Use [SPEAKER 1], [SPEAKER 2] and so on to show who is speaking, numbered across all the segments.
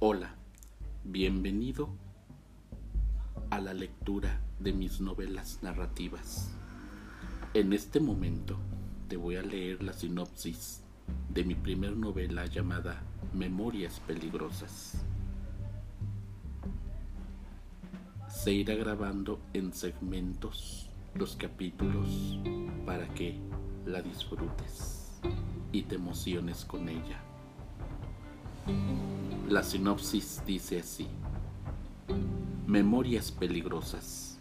[SPEAKER 1] Hola, bienvenido a la lectura de mis novelas narrativas. En este momento te voy a leer la sinopsis de mi primer novela llamada Memorias Peligrosas. Se irá grabando en segmentos los capítulos para que la disfrutes y te emociones con ella. La sinopsis dice así. Memorias peligrosas.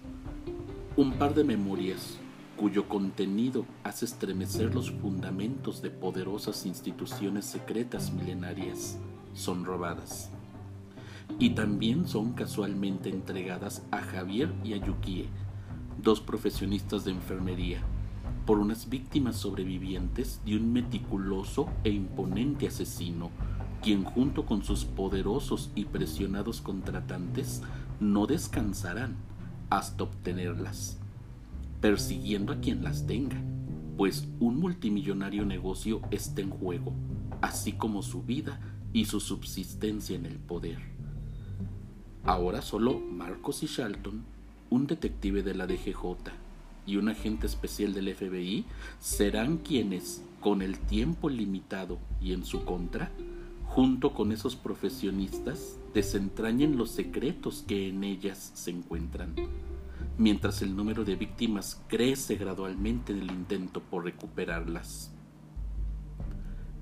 [SPEAKER 1] Un par de memorias cuyo contenido hace estremecer los fundamentos de poderosas instituciones secretas milenarias son robadas. Y también son casualmente entregadas a Javier y a Yukie, dos profesionistas de enfermería, por unas víctimas sobrevivientes de un meticuloso e imponente asesino quien junto con sus poderosos y presionados contratantes no descansarán hasta obtenerlas, persiguiendo a quien las tenga, pues un multimillonario negocio está en juego, así como su vida y su subsistencia en el poder. Ahora solo Marcos y Shalton, un detective de la DGJ y un agente especial del FBI, serán quienes, con el tiempo limitado y en su contra, junto con esos profesionistas, desentrañen los secretos que en ellas se encuentran, mientras el número de víctimas crece gradualmente en el intento por recuperarlas.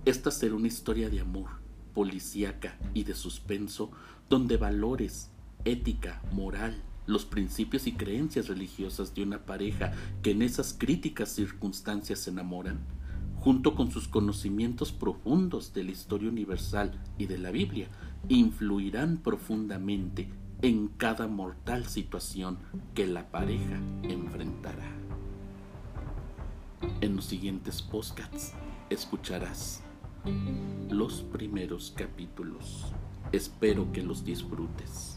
[SPEAKER 1] Esta será una historia de amor, policíaca y de suspenso, donde valores, ética, moral, los principios y creencias religiosas de una pareja que en esas críticas circunstancias se enamoran, junto con sus conocimientos profundos de la historia universal y de la Biblia, influirán profundamente en cada mortal situación que la pareja enfrentará. En los siguientes podcasts escucharás los primeros capítulos. Espero que los disfrutes.